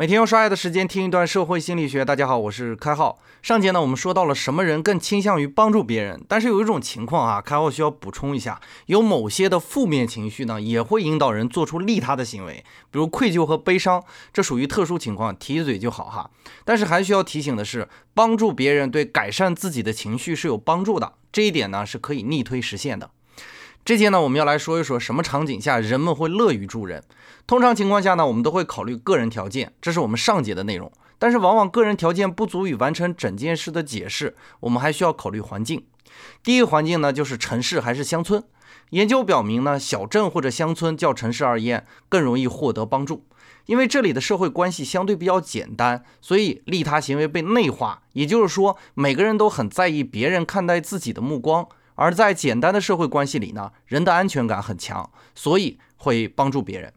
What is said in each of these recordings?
每天用刷牙的时间听一段社会心理学。大家好，我是开浩。上节呢，我们说到了什么人更倾向于帮助别人，但是有一种情况啊，开浩需要补充一下，有某些的负面情绪呢，也会引导人做出利他的行为，比如愧疚和悲伤，这属于特殊情况，提一嘴就好哈。但是还需要提醒的是，帮助别人对改善自己的情绪是有帮助的，这一点呢是可以逆推实现的。这节呢，我们要来说一说什么场景下人们会乐于助人。通常情况下呢，我们都会考虑个人条件，这是我们上节的内容。但是往往个人条件不足以完成整件事的解释，我们还需要考虑环境。第一个环境呢，就是城市还是乡村。研究表明呢，小镇或者乡村较城市而言更容易获得帮助，因为这里的社会关系相对比较简单，所以利他行为被内化。也就是说，每个人都很在意别人看待自己的目光。而在简单的社会关系里呢，人的安全感很强，所以会帮助别人。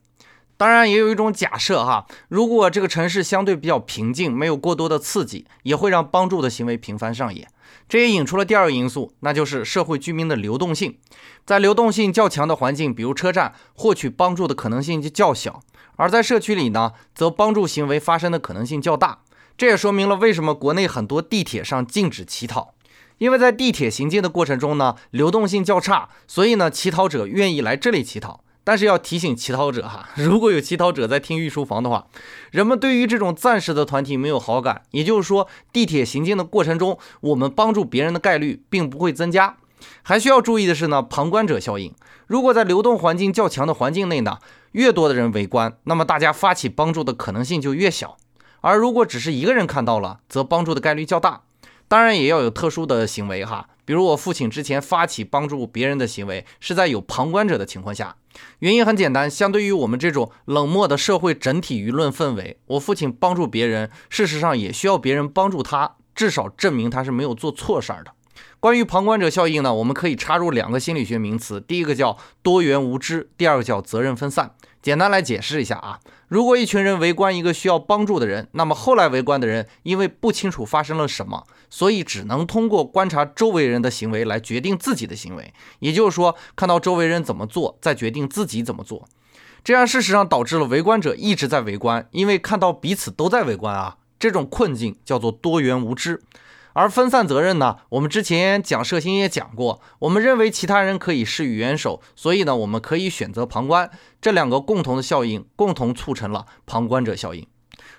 当然，也有一种假设哈，如果这个城市相对比较平静，没有过多的刺激，也会让帮助的行为频繁上演。这也引出了第二个因素，那就是社会居民的流动性。在流动性较强的环境，比如车站，获取帮助的可能性就较小；而在社区里呢，则帮助行为发生的可能性较大。这也说明了为什么国内很多地铁上禁止乞讨。因为在地铁行进的过程中呢，流动性较差，所以呢，乞讨者愿意来这里乞讨。但是要提醒乞讨者哈，如果有乞讨者在听御书房的话，人们对于这种暂时的团体没有好感。也就是说，地铁行进的过程中，我们帮助别人的概率并不会增加。还需要注意的是呢，旁观者效应。如果在流动环境较强的环境内呢，越多的人围观，那么大家发起帮助的可能性就越小。而如果只是一个人看到了，则帮助的概率较大。当然也要有特殊的行为哈，比如我父亲之前发起帮助别人的行为是在有旁观者的情况下，原因很简单，相对于我们这种冷漠的社会整体舆论氛围，我父亲帮助别人，事实上也需要别人帮助他，至少证明他是没有做错事儿的。关于旁观者效应呢，我们可以插入两个心理学名词，第一个叫多元无知，第二个叫责任分散。简单来解释一下啊，如果一群人围观一个需要帮助的人，那么后来围观的人因为不清楚发生了什么，所以只能通过观察周围人的行为来决定自己的行为，也就是说，看到周围人怎么做，再决定自己怎么做。这样事实上导致了围观者一直在围观，因为看到彼此都在围观啊，这种困境叫做多元无知。而分散责任呢？我们之前讲射星也讲过，我们认为其他人可以施予援手，所以呢，我们可以选择旁观。这两个共同的效应，共同促成了旁观者效应。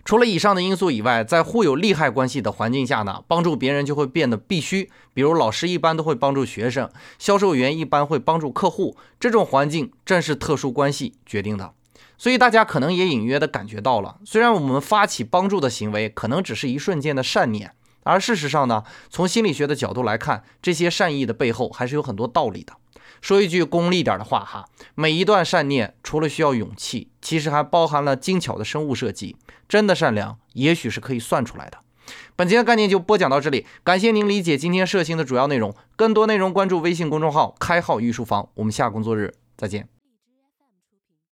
除了以上的因素以外，在互有利害关系的环境下呢，帮助别人就会变得必须。比如老师一般都会帮助学生，销售员一般会帮助客户。这种环境正是特殊关系决定的。所以大家可能也隐约的感觉到了，虽然我们发起帮助的行为可能只是一瞬间的善念。而事实上呢，从心理学的角度来看，这些善意的背后还是有很多道理的。说一句功利点的话哈，每一段善念除了需要勇气，其实还包含了精巧的生物设计。真的善良，也许是可以算出来的。本节的概念就播讲到这里，感谢您理解今天设星的主要内容。更多内容关注微信公众号“开号御书房”，我们下工作日再见。